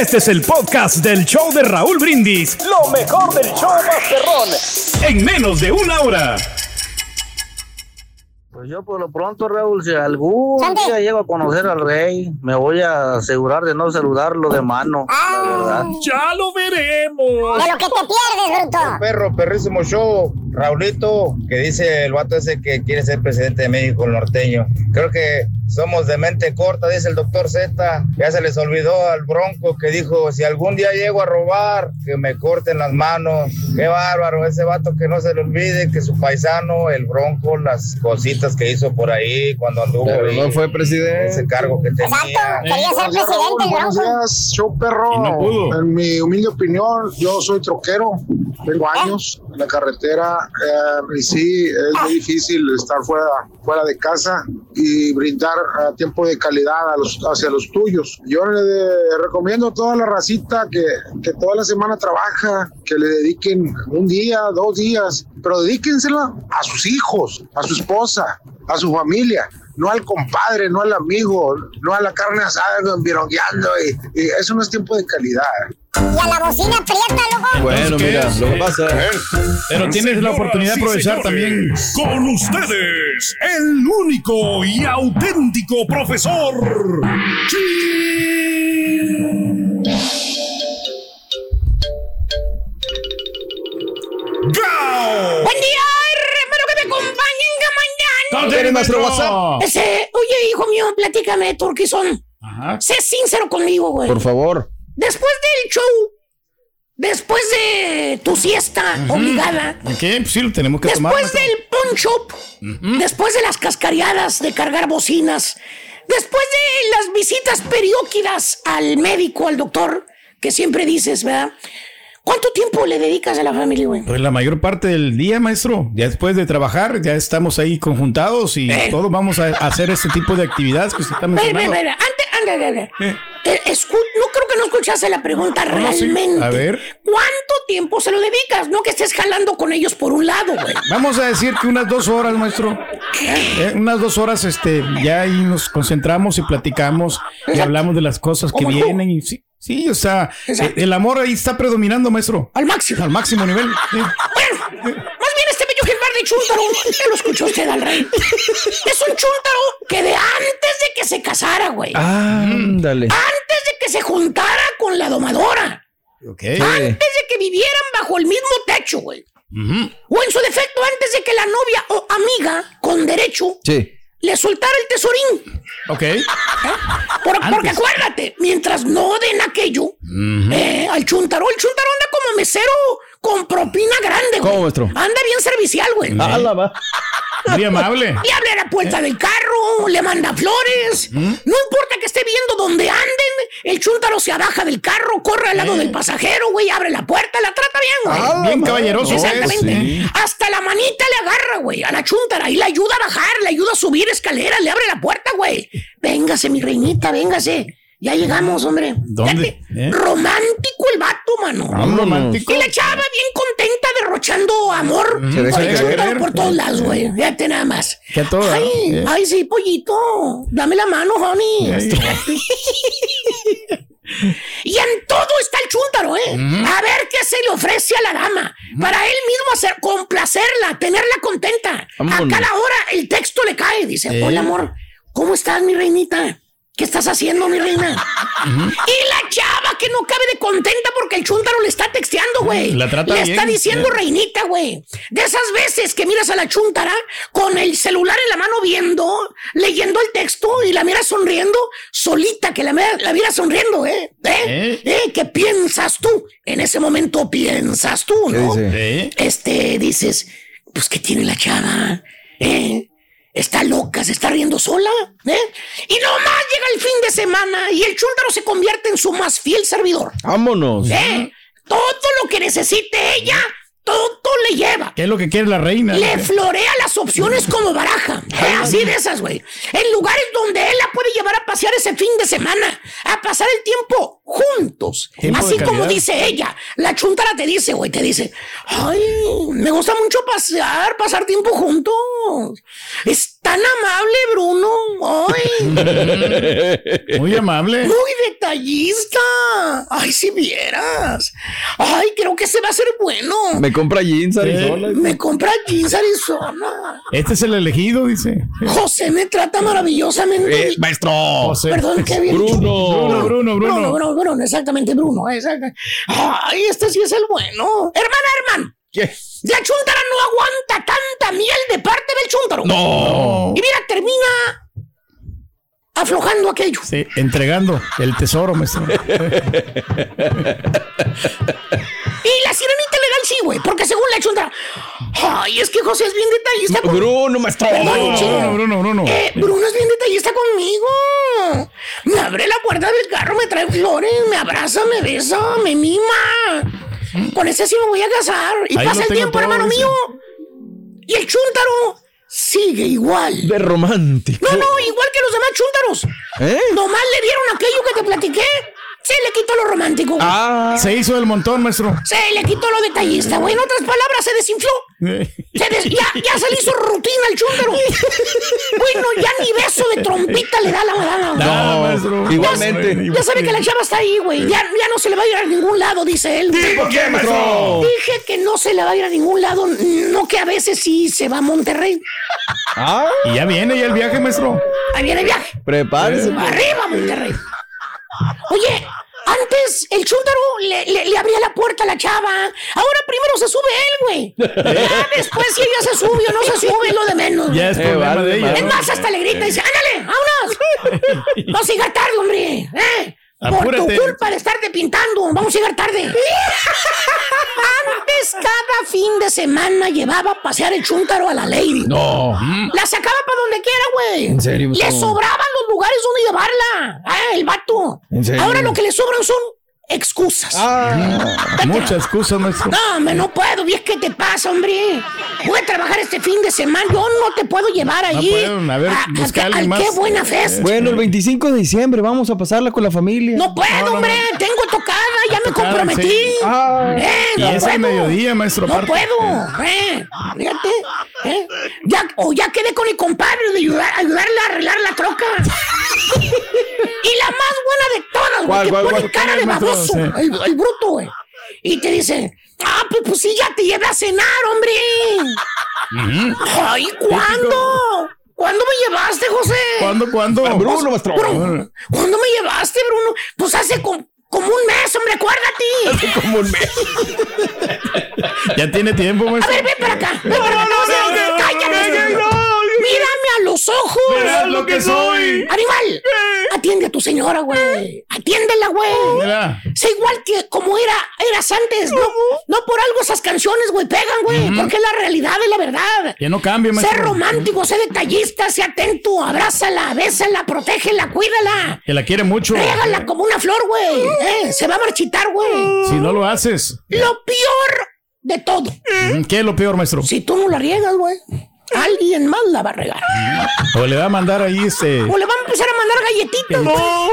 Este es el podcast del show de Raúl Brindis. Lo mejor del show Masterrón. En menos de una hora. Pues yo por lo pronto, Raúl, si algún día llego a conocer al rey, me voy a asegurar de no saludarlo de mano, la verdad. Ya lo veremos. De lo que te pierdes, bruto. Perro, perrísimo show. Raulito, que dice el vato ese que quiere ser presidente de México, el norteño. Creo que somos de mente corta, dice el doctor Z. Ya se les olvidó al Bronco que dijo, si algún día llego a robar, que me corten las manos. Qué bárbaro, ese vato que no se le olvide que su paisano, el Bronco, las cositas que hizo por ahí cuando anduvo Pero ahí, no fue presidente. ese cargo que tenía. Quería ser presidente el Buenos días, show perro. No pudo. En mi humilde opinión, yo soy troquero, tengo años en la carretera eh, y sí, es muy difícil estar fuera, fuera de casa y brindar eh, tiempo de calidad a los, hacia los tuyos. Yo le recomiendo a toda la racita que, que toda la semana trabaja, que le dediquen un día, dos días, pero dedíquensela a sus hijos, a su esposa, a su familia no al compadre, no al amigo, no a la carne asada virongueando y, y eso no es tiempo de calidad. Y a la bocina prieta, loco. Bueno, ¿qué mira, es? lo que pasa. Pero tienes la oportunidad de aprovechar también. Con ustedes, el único y auténtico profesor. ¿Tienes nuestro WhatsApp? Ese, oye, hijo mío, platícame, Turquizón. Ajá. Sé sincero conmigo, güey. Por favor. Después del show, después de tu siesta obligada, ¿Qué? Pues sí, lo tenemos que tomar. después maestro. del punch-up, después de las cascareadas de cargar bocinas, después de las visitas perióquidas al médico, al doctor, que siempre dices, ¿verdad? ¿Cuánto tiempo le dedicas a la familia, güey? Pues la mayor parte del día, maestro. Ya después de trabajar, ya estamos ahí conjuntados y Eh. todos vamos a hacer este tipo de actividades que usted está mencionando. espera, espera. Antes, antes, antes. Eh. Eh, escu- no creo que no escuchaste la pregunta realmente. A ver. ¿Cuánto tiempo se lo dedicas? No que estés jalando con ellos por un lado, güey. Vamos a decir que unas dos horas, maestro. Eh, unas dos horas, este, ya ahí nos concentramos y platicamos y hablamos de las cosas que tú. vienen y sí, sí, o sea, Exacto. eh, el amor ahí está predominando, maestro. Al máximo. Al máximo nivel. sí. Bueno, más bien este bello ejemplar de chúntaro, ya lo escuchó usted al rey. Es un chúntaro que de antes de que se casara, güey. Ándale. Antes de que se juntara con la domadora. Ok. Antes de que vivieran bajo el mismo techo, güey. O en su defecto, antes de que la novia o amiga con derecho Sí. Le soltara el tesorín. Ok. Por- Antes. porque acuérdate, mientras no den aquello eh, al chuntaro, el chuntaro anda como mesero con propina grande, güey. ¿Cómo? Anda bien servicial, güey. Ah, la va. Muy amable. Le abre la puerta del carro, le manda flores. No importa que esté viendo donde anden, el chúntaro se abaja del carro, corre al lado del pasajero, güey, abre la puerta, la trata bien, güey. Bien caballeroso. Exactamente. Sí. Hasta la manita le agarra, güey, a la chúntara y le ayuda a bajar, le ayuda a subir escaleras, le abre la puerta, güey. Véngase, mi reinita, véngase. Ya llegamos, hombre. ¿Dónde? ¿Eh? Romántico el vato, mano. Romántico. Y la chava bien contenta, derrochando amor. Se deja por querer. por todos lados, güey. Fíjate nada más. Que todo, Ay, ¿eh? ay, sí, pollito. Dame la mano, honey. Y en todo está el chúntaro, ¿eh? A ver qué se le ofrece a la dama. Para él mismo hacer, complacerla, tenerla contenta. Vámonos. A cada hora el texto le cae. Dice, Eh. hola, amor. ¿Cómo estás, mi reinita? ¿Qué estás haciendo, mi reina? Y la chava que no cabe de contenta porque el chúntaro le está texteando, güey. La trata Le bien, está diciendo reinita, güey. De esas veces que miras a la chúntara con el celular en la mano viendo, leyendo el texto y la miras sonriendo, solita que la, mira- la miras sonriendo, ¿eh? ¿Eh? ¿Eh? ¿Eh? ¿Qué piensas tú? En ese momento piensas tú, ¿Qué ¿no? dice? ¿Eh? Este, dices, pues, ¿qué tiene la chava? ¿Eh? Está loca, se está riendo sola, ¿eh? Y nomás llega el fin de semana y el chúntaro se convierte en su más fiel servidor. Vámonos. ¿Eh? Todo lo que necesite ella, todo le lleva. ¿Qué es lo que quiere la reina? Le florea las opciones como baraja. ¿eh? Así de esas, güey. En lugares donde él la puede llevar a pasear ese fin de semana, a pasar el tiempo juntos. Tiempo Así como dice ella. La chuntara te dice, güey, te dice, ay, me gusta mucho pasear, pasar tiempo juntos. Es tan amable, Bruno. Ay. Muy amable. Muy detallista. Ay, si vieras. Ay, creo que ese va a ser bueno. Me compra jeans Arizona. Me compra jeans Arizona. Este es el elegido, dice. José me trata maravillosamente. Eh, maestro. José. Perdón, Kevin. Bruno. Bruno, Bruno, Bruno, Bruno. Bruno, Bruno, exactamente, Bruno. exacto. Ay, este sí es el bueno. Hermana, hermano. ¿Qué? La chuntara no aguanta tanta miel de parte del chúntaro. No. Y mira, termina aflojando aquello. Sí, entregando el tesoro, maestro. Y la sirenita legal sí, güey, porque según la chundra. Ay, es que José es bien detallista. con- Bruno, maestro. Perdón. Bruno, Bruno, Bruno. Eh, Bruno es bien detallista conmigo. Me abre la puerta del carro, me trae flores, me abraza, me besa, me mima. Con ese sí me voy a casar. Y Ahí pasa el tiempo, hermano mío. Y el chúntaro sigue igual. De romántico. No, no, igual que los demás chúntaros. ¿Eh? Nomás le dieron aquello que te platiqué. Se le quitó lo romántico. güey. Ah. Se hizo del montón, maestro. Se le quitó lo detallista, güey. En otras palabras, se desinfló. Se des- ya, ya se le hizo rutina al chúntaro. bueno, ya ni beso de trompita le da la madama. güey. No, maestro. Igualmente. Ya sabe que la chava está ahí, güey. Ya, ya no se le va a ir a ningún lado, dice él. ¿Por qué, maestro? Dije que no se le va a ir a ningún lado. No que a veces sí se va a Monterrey. Ah, Y ya viene ya el viaje, maestro. Ahí viene el viaje. prepárese. pues. Arriba, Monterrey. Oye, antes el chúntaro le, le- le abría la puerta a la chava. Ahora primero se sube él, güey. Ya después si ella se sube o no se sube, lo de menos. Ya es Eh, problema de ella. Es más, hasta le grita y dice, ándale, vámonos. No siga tarde, hombre. ¿eh? Por tu culpa de estarte pintando, vamos a llegar tarde. Antes, cada fin de semana llevaba a pasear el chúntaro a la lady. No. La sacaba para donde quiera, güey. ¿En serio, Le sobraban los lugares donde llevarla. Ah, el vato. ¿En serio? Ahora lo que le sobran son excusas. Ah. Muchas excusas, maestro. No, me no puedo. ¿Ves qué te pasa, hombre? Voy a trabajar este fin de semana. Yo no te puedo llevar allí. pueden, a ver, a al qué más. buena festa. Bueno, el 25 de diciembre vamos a pasarla con la familia. No puedo, hombre. Tengo tocada. Ya me Tocada, comprometí. sí. Ah. Eh, Y no es puedo. mediodía, maestro. No puedo. Eh, fíjate. eh. Ya, o ya quedé con el compadre de ayudar, ayudarle a arreglar la troca. y la más buena de güey, ¿Cuál, que cuál, pone cuál? cara de baboso. Sí. El, el bruto, güey. Y te dice, ah, pues, pues sí, ya te llevé a cenar, hombre. Ay, ¿cuándo? ¿Cuándo me llevaste, José? ¿Cuándo, cuándo? Bruno, maestro. Bruno, ¿Cuándo me llevaste, Bruno? Pues hace com- como un mes, hombre, acuérdate. Como un mes. Ya tiene tiempo, A maestro. ver, ven para acá. Ven para acá. No, no, no, cállate. Mírame a los ojos. Verás lo que soy. Animal. Atiende a tu señora, güey. Atiéndela, güey. Mira. Sé igual que como era, eras antes. No, no por algo esas canciones, güey, pegan, güey. Porque es la realidad y la verdad. Que no cambie, Sé maestro. romántico, sé detallista, sé atento, abrázala, bésala, protégela, cuídala. Que la quiere mucho. Régala como una flor, güey. Eh, se va a marchitar, güey. Si no lo haces. Lo peor de todo. ¿Qué es lo peor, maestro? Si tú no la riegas, güey, alguien más la va a regar. O le va a mandar ahí este. O le van a empezar a mandar galletitas. No.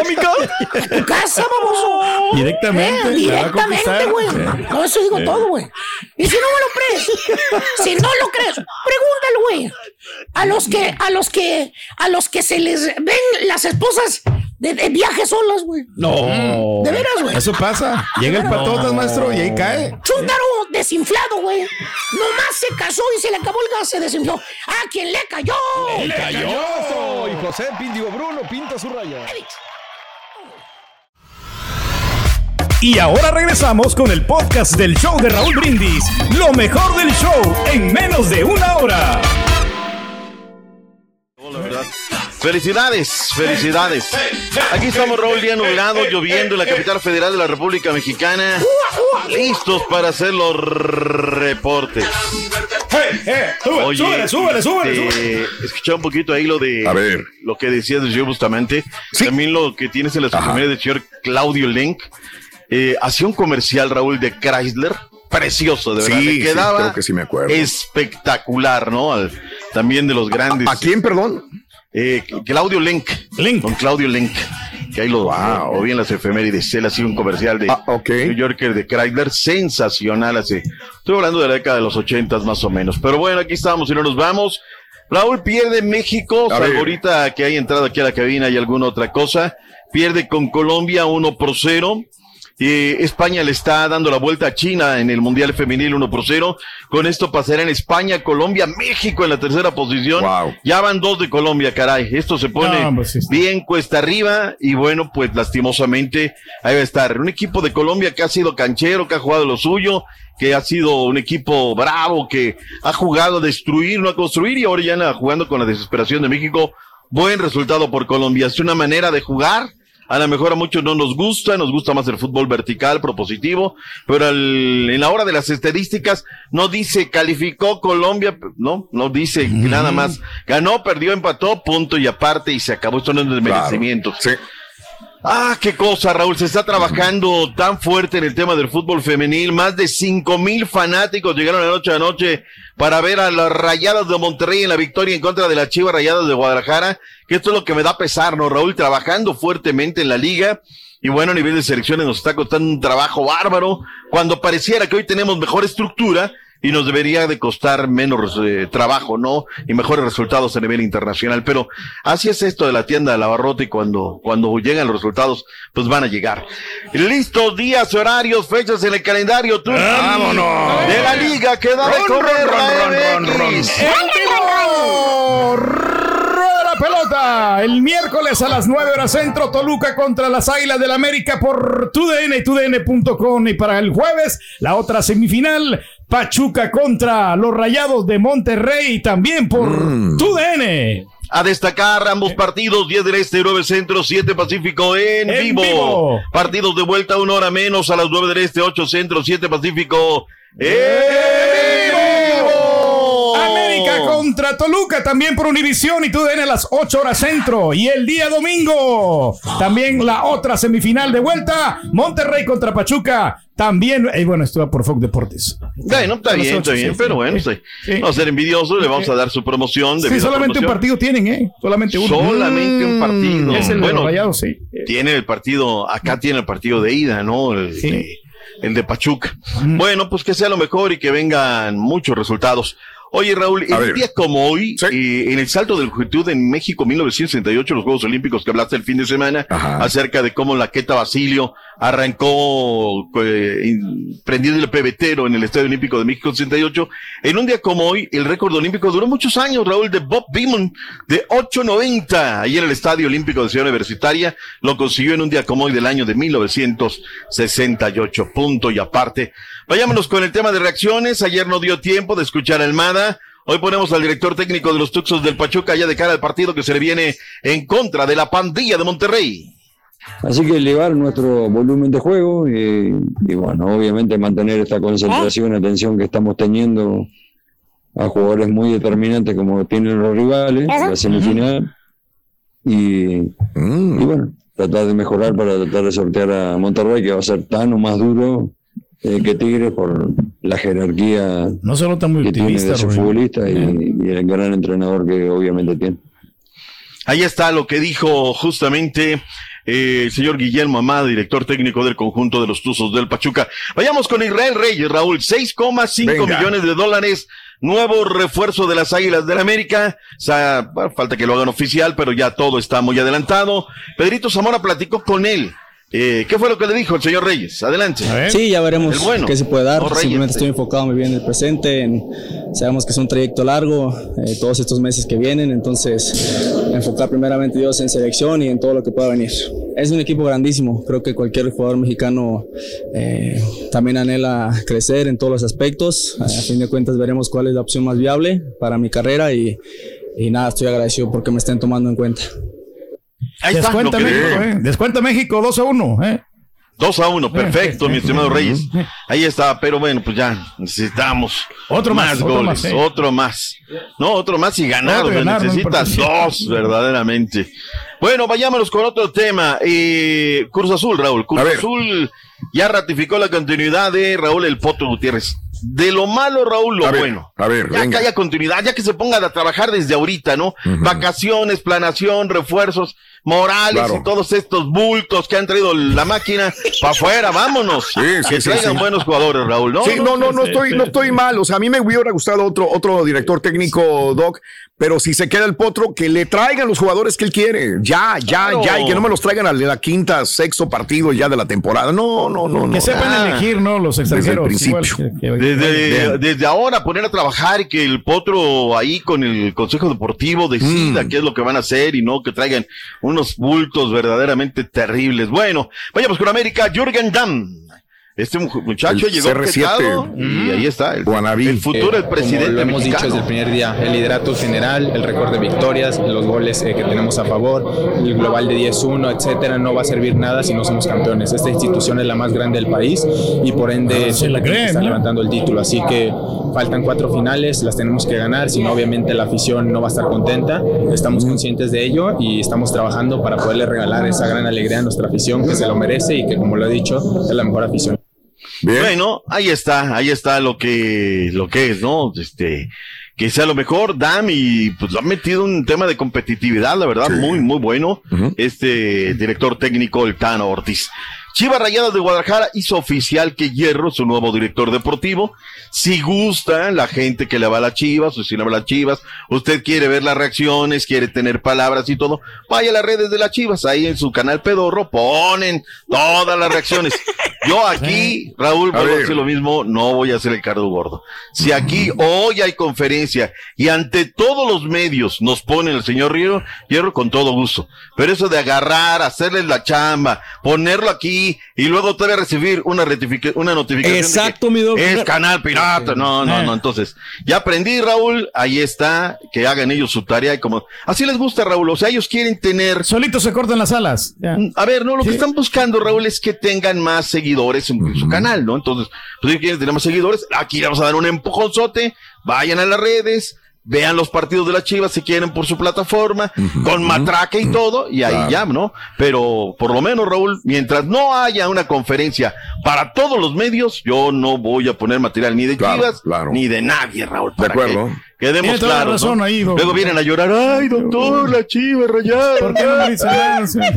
¿A mi casa? A tu casa, baboso. Directamente. Eh, va directamente, güey. No, eso digo todo, güey. Y si no me lo crees, si no lo crees, pregúntale, güey. A los que, a los que, a los que se les ven las esposas de, de viaje solas, güey. No. De veras, güey. Eso pasa. Llega el patotas, maestro, y ahí cae. Chuntaro desinflado, güey. Nomás se casó y se le acabó el gas, se desinfló. ¿A quién le cayó? ¡Le cayó! Y José Pindigo Bruno pinta su raya. Y ahora regresamos con el podcast del show de Raúl Brindis. Lo mejor del show en menos de una hora. La verdad. Felicidades, felicidades. Aquí estamos, Raúl, día nublado, lloviendo en la capital federal de la República Mexicana. Listos para hacer los reportes. Oye, súbele, súbele, súbele, este, escuché un poquito ahí lo de A ver. lo que decías del señor Bustamante. También lo que tienes en las efemérides del señor Claudio Lenk. Eh, hacía un comercial, Raúl, de Chrysler. Precioso, de verdad. Sí, Le sí, quedaba creo que sí me acuerdo. espectacular, ¿no? Al- también de los grandes. ¿A quién, perdón? Eh, Claudio Lenk. Con Claudio Lenk. Que ahí lo, lo vi en las efemérides. Él hacía un comercial de Ah, New Yorker de Chrysler. Sensacional hace. Estoy hablando de la década de los ochentas más o menos. Pero bueno, aquí estamos y no nos vamos. Raúl pierde México. Salvo ahorita que hay entrado aquí a la cabina y alguna otra cosa. Pierde con Colombia 1 por 0. Eh, España le está dando la vuelta a China en el Mundial Femenil 1 por 0. Con esto pasará en España, Colombia, México en la tercera posición. Ya van dos de Colombia, caray. Esto se pone No, pues sí está. bien cuesta arriba y bueno, pues lastimosamente ahí va a estar. Un equipo de Colombia que ha sido canchero, que ha jugado lo suyo, que ha sido un equipo bravo, que ha jugado a destruir, no a construir y ahora ya anda jugando con la desesperación de México buen resultado por Colombia. Es una manera de jugar. A lo mejor a muchos no nos gusta, nos gusta más el fútbol vertical, propositivo, pero al- en la hora de las estadísticas no dice calificó Colombia, no, no dice nada más. Ganó, perdió, empató, punto y aparte y se acabó. Esto no es de merecimientos. Ah, qué cosa, Raúl. Se está trabajando tan fuerte en el tema del fútbol femenil. Más de cinco mil fanáticos llegaron la noche a noche para ver a las Rayadas de Monterrey en la victoria en contra de las Chivas Rayadas de Guadalajara. Que esto es lo que me da pesar, ¿no, Raúl? Trabajando fuertemente en la liga. Y bueno, a nivel de selecciones nos está costando un trabajo bárbaro. Cuando pareciera que hoy tenemos mejor estructura y nos debería de costar menos eh, trabajo, ¿no? Y mejores resultados a nivel internacional. Pero así es esto de la tienda de Lavarrote y cuando, cuando llegan los resultados, pues van a llegar. Listos días, horarios, fechas en el calendario. Turki, ¡Vámonos! De la liga que da de ron, ron, ron, pelota. El miércoles a las 9 horas centro, Toluca contra las Águilas del América por TUDN y TUDN.com. Y para el jueves, la otra semifinal, Pachuca contra los Rayados de Monterrey, también por TUDN. A destacar ambos partidos, 10 del Este, 9 Centro, 7 Pacífico en, En vivo. vivo. Partidos de vuelta, una hora menos, a las 9 del Este, 8 Centro, 7 Pacífico en vivo. Contra Toluca, también por Univisión y TUDN a las 8 horas centro. Y el día domingo, también la otra semifinal de vuelta, Monterrey contra Pachuca. También, eh, bueno, esto va por Fox Deportes. Bueno, está bien, está bien, pero bueno, sí. sí. a ser envidiosos, le vamos a dar su promoción. Sí, solamente un partido tienen, ¿eh? Solamente uno. Solamente un partido. Es el bueno, los Rayados, sí. tiene el partido, acá tiene el partido de ida, ¿no? El, de, el de Pachuca. Bueno, pues que sea lo mejor y que vengan muchos resultados. Oye, Raúl, A el ver. día como hoy, eh, en el salto de juventud en México 1968, los Juegos Olímpicos que hablaste el fin de semana, acerca de cómo la Queta Basilio arrancó eh, prendiendo el pebetero en el Estadio Olímpico de México 68. En un día como hoy, el récord olímpico duró muchos años, Raúl, de Bob Beamon, de 8.90, ahí en el Estadio Olímpico de Ciudad Universitaria, lo consiguió en un día como hoy del año de 1968, punto y aparte. Vayámonos con el tema de reacciones, ayer no dio tiempo de escuchar a Almada, Hoy ponemos al director técnico de los Tuxos del Pachuca ya de cara al partido que se le viene en contra de la pandilla de Monterrey. Así que elevar nuestro volumen de juego y, y bueno, obviamente mantener esta concentración, atención que estamos teniendo a jugadores muy determinantes como tienen los rivales, la semifinal, y, y bueno, tratar de mejorar para tratar de sortear a Monterrey, que va a ser tan o más duro eh, que Tigres por la jerarquía No se nota muy que tiene de su futbolista y, y el gran entrenador que obviamente tiene. Ahí está lo que dijo justamente eh, el señor Guillermo Amado, director técnico del conjunto de los Tuzos del Pachuca. Vayamos con Israel Reyes, Raúl, 6,5 Venga. millones de dólares. Nuevo refuerzo de las Águilas del América. O sea, bueno, falta que lo hagan oficial, pero ya todo está muy adelantado. Pedrito Zamora platicó con él. Eh, ¿Qué fue lo que le dijo el señor Reyes? Adelante. Sí, ya veremos bueno. qué se puede dar. No, Simplemente estoy enfocado muy bien en el presente. en- sabemos que es un trayecto largo, eh, todos estos meses que vienen. Entonces, enfocar primeramente Dios en selección y en todo lo que pueda venir. Es un equipo grandísimo. Creo que cualquier jugador mexicano eh, también anhela crecer en todos los aspectos. A fin de cuentas, veremos cuál es la opción más viable para mi carrera y, y nada, estoy agradecido porque me estén tomando en cuenta. Ahí está, Descuenta que México, eh. Descuenta México 2 a 1, ¿eh? 2 a 1, perfecto, mi estimado Reyes. Ahí está, pero bueno, pues ya necesitamos Otro más, otro goles, más, eh. otro más. No, otro más y ganar, Otro o sea, ganar, no necesitas dos, verdaderamente. Bueno, vayámonos con otro tema. Eh, Cruz Azul, Raúl. Cruz Azul ya ratificó la continuidad de Raúl El Potro Gutiérrez. De lo malo, Raúl, lo A ver, bueno. a ver, ya venga. que haya continuidad, ya que se ponga a trabajar desde ahorita, ¿no? Vacaciones, planación, refuerzos, morales Claro. y todos estos bultos que han traído la máquina para afuera, vámonos. sí, que sí, traigan sí. buenos jugadores, Raúl, ¿no? sí, no, no, no estoy, no estoy mal. O sea, a mí me hubiera gustado otro, otro director técnico, Doc, pero si se queda el potro, que le traigan los jugadores que él quiere. Ya, ya, Claro. ya, y que no me los traigan a la quinta, sexto partido ya de la temporada. No, no, no, no. Que sepan Ah. elegir, ¿no? Los extranjeros. Desde el igual principio. que- que- Desde, desde ahora poner a trabajar y que el potro ahí con el Consejo Deportivo decida Mm. qué es lo que van a hacer y no que traigan unos bultos verdaderamente terribles. Bueno, vayamos con América. Jürgen Damm Este mu- muchacho El llegó CR7. objetado y ahí está. El, el futuro, el Eh, presidente Como lo hemos mexicano. dicho desde el primer día, el liderato general, el récord de victorias, los goles eh, que tenemos a favor, el global de 10-1, etcétera, no va a servir nada si no somos campeones. Esta institución es la más grande del país y por ende Ah, se la creen, está ¿no? levantando el título. Así que faltan cuatro finales, las tenemos que ganar, si no, obviamente la afición no va a estar contenta. Estamos conscientes de ello y estamos trabajando para poderle regalar esa gran alegría a nuestra afición que se lo merece y que, como lo he dicho, es la mejor afición. Bueno, ahí está, ahí está lo que, lo que es, ¿no? Este, que sea lo mejor, Dam, y pues lo ha metido un tema de competitividad, la verdad, muy, muy bueno. Este director técnico, el Tano Ortiz. Chivas Rayadas de Guadalajara hizo oficial que Hierro, su nuevo director deportivo, si gusta la gente que le va a las Chivas, o si le va a las Chivas, usted quiere ver las reacciones, quiere tener palabras y todo, vaya a las redes de las Chivas, ahí en su canal Pedorro ponen todas las reacciones. Yo aquí, Raúl, vuelvo a decir lo mismo, no voy a hacer el cardo gordo. Si aquí hoy hay conferencia y ante todos los medios nos ponen el señor Hierro, Hierro con todo gusto. Pero eso de agarrar, hacerles la chamba, ponerlo aquí y luego todavía recibir una, notificación. Exacto, mi doc. Es canal pirata. No, no, no. Entonces, ya aprendí, Raúl. Ahí está. Que hagan ellos su tarea y como, así les gusta, Raúl. O sea, ellos quieren tener. Solitos se cortan las alas. Ya. A ver, no, lo que están buscando, Raúl, es que tengan más seguidores en su canal, ¿no? Entonces, pues ellos quieren tener más seguidores. Aquí le vamos a dar un empujonzote. Vayan a las redes. Vean los partidos de las Chivas si quieren por su plataforma, con matraca y todo, y ahí Claro. ya, ¿no? Pero por lo menos, Raúl, mientras no haya una conferencia para todos los medios, yo no voy a poner material ni de Claro, Chivas claro. ni de nadie, Raúl. De acuerdo. Quedemos Tiene toda la claros. razón ¿no? ahí, doctor. Luego vienen a llorar, ay, doctor, la Chivas rayada. ¿Por qué no me dicen nada? Sí.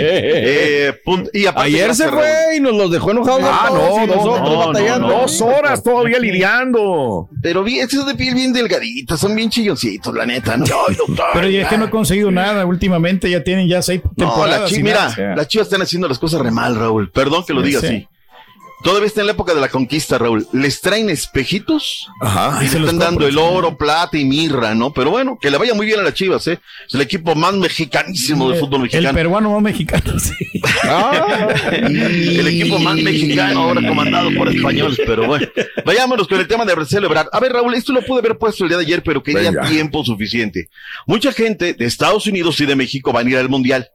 Eh, punto- y Ayer se fue y nos los dejó enojados. Ah, no, no, nosotros no, batallando. no, no. Dos horas todavía lidiando. Pero bien, esos de piel bien delgaditas, son bien chilloncitos, la neta, ¿no? Ay, doctor. Pero ya es que no he conseguido nada últimamente, ya tienen ya seis No, temporadas. la chi- mira, nada, o sea. las chivas están haciendo las cosas re mal, Raúl. Perdón que lo Sí, diga sí. así. Todavía está en la época de la conquista, Raúl. Les traen espejitos Ajá. y se están dando el oro, plata y mirra, ¿no? Pero bueno, que le vaya muy bien a las chivas, ¿eh? Es el equipo más mexicanísimo del fútbol El mexicano. peruano más mexicano, sí. el equipo más mexicano ahora comandado por españoles, pero bueno. Vayámonos con el tema de celebrar. A ver, Raúl, esto lo pude haber puesto el día de ayer, pero quería Venga. tiempo suficiente. Mucha gente de Estados Unidos y de México van a ir al Mundial.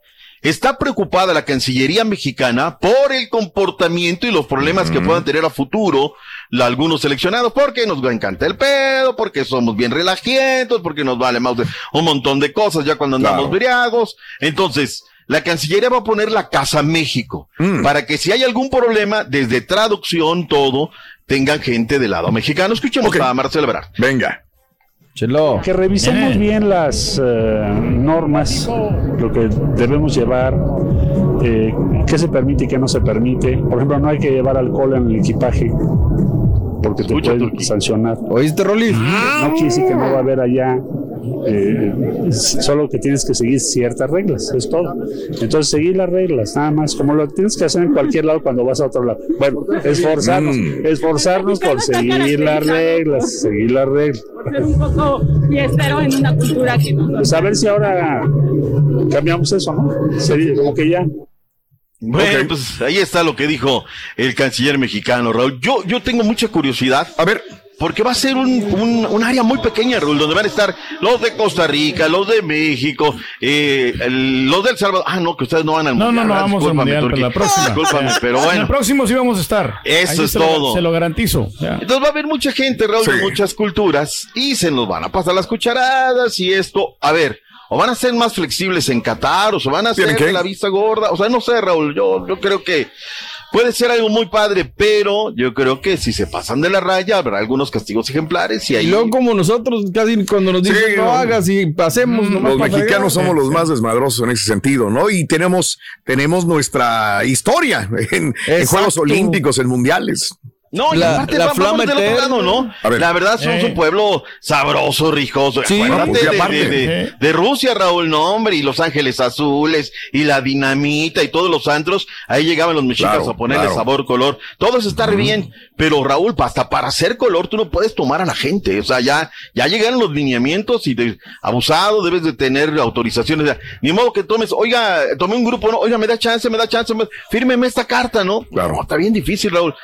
Está preocupada la Cancillería mexicana por el comportamiento y los problemas que puedan tener a futuro la- algunos seleccionados, porque nos encanta el pedo, porque somos bien relajientos, porque nos vale más de un montón de cosas ya cuando andamos Claro. briagos. Entonces, la Cancillería va a poner la Casa México Mm. para que si hay algún problema, desde traducción, todo, tengan gente del lado mexicano. Escuchemos Ok. a Marcelo Ebrard. Venga. Chelo. Que revisemos bien las eh, normas, lo que debemos llevar, eh, qué se permite y qué no se permite. Por ejemplo, no hay que llevar alcohol en el equipaje porque te pueden sancionar. ¿Oíste, Rolly? No quiere decir que no va a haber allá, eh, solo que tienes que seguir ciertas reglas, es todo. Entonces, seguir las reglas, nada más, como lo tienes que hacer en cualquier lado cuando vas a otro lado. Bueno, esforzarnos, Mm. esforzarnos por seguir las reglas, seguir las reglas. ser un poco fiestero en una cultura que no Pues a ver si ahora cambiamos eso, ¿no? Sería como que ya. Bueno, pues ahí está lo que dijo el canciller mexicano, Raúl. Yo, yo tengo mucha curiosidad. A ver. Porque va a ser un, un, un área muy pequeña, Raúl, donde van a estar los de Costa Rica, los de México, eh, el- los del Salvador. Ah, no, que ustedes no van al No, no, mundial, no ¿verdad? vamos al mundial, pero Turquía. la próxima. Pero En bueno. el próximo sí vamos a estar. Eso Ahí es se lo- todo. se lo garantizo. ya. Entonces va a haber mucha gente, Raúl, de muchas culturas, y se nos van a pasar las cucharadas y esto. A ver, o van a ser más flexibles en Qatar, o se van a hacer la vista gorda. O sea, no sé, Raúl, yo, yo creo que puede ser algo muy padre, pero yo creo que si se pasan de la raya, habrá algunos castigos ejemplares y ahí. Y luego como nosotros casi cuando nos dicen Sí, no hagas y pasemos nomás Los mexicanos somos los más desmadrosos en ese sentido, ¿no? Y tenemos, tenemos nuestra historia en. Juegos Olímpicos, en Mundiales. No, y La- aparte la va- flama del otro lado, ¿no? A ver. La verdad son Eh. un pueblo sabroso, rijoso. Sí. Acuérdate Y de, aparte. de- de- de Rusia, Raúl, no, hombre, y Los Ángeles Azules, y la dinamita, y todos los antros. Ahí llegaban los mexicas Claro, a ponerle claro. sabor, color. Todo eso está re bien. Pero, Raúl, hasta para hacer color, tú no puedes tomar a la gente. O sea, ya, ya llegaron los lineamientos y de abusado, debes de tener autorizaciones. O sea, Ni modo que tomes, oiga, tomé un grupo, no, oiga, me da chance, me da chance, me- fírmeme esta carta, ¿no? Claro. No, está bien difícil, Raúl.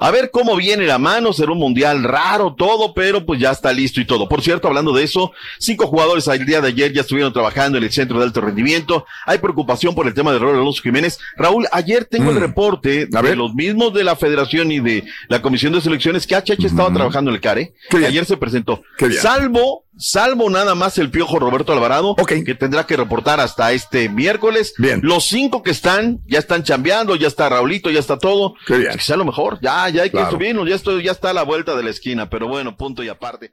A ver cómo viene la mano, será un mundial raro, todo, pero pues ya está listo y todo. Por cierto, hablando de eso, cinco jugadores el día de ayer ya estuvieron trabajando en el centro de alto rendimiento. Hay preocupación por el tema de Raúl Alonso Jiménez. Raúl, ayer tengo el Mm. reporte A de ver. los mismos de la federación y de la comisión de selecciones que HH estaba trabajando en el CARE. Ayer se presentó. Salvo, salvo nada más el piojo Roberto Alvarado, Ok. que tendrá que reportar hasta este miércoles. Bien. Los cinco que están, ya están chambeando, ya está Raulito, ya está todo. Qué bien. Pues que sea lo mejor, ya, ya hay Claro. que subirnos, ya estoy, ya está a la vuelta de la esquina, pero bueno, punto y aparte.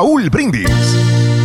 Raúl Brindis.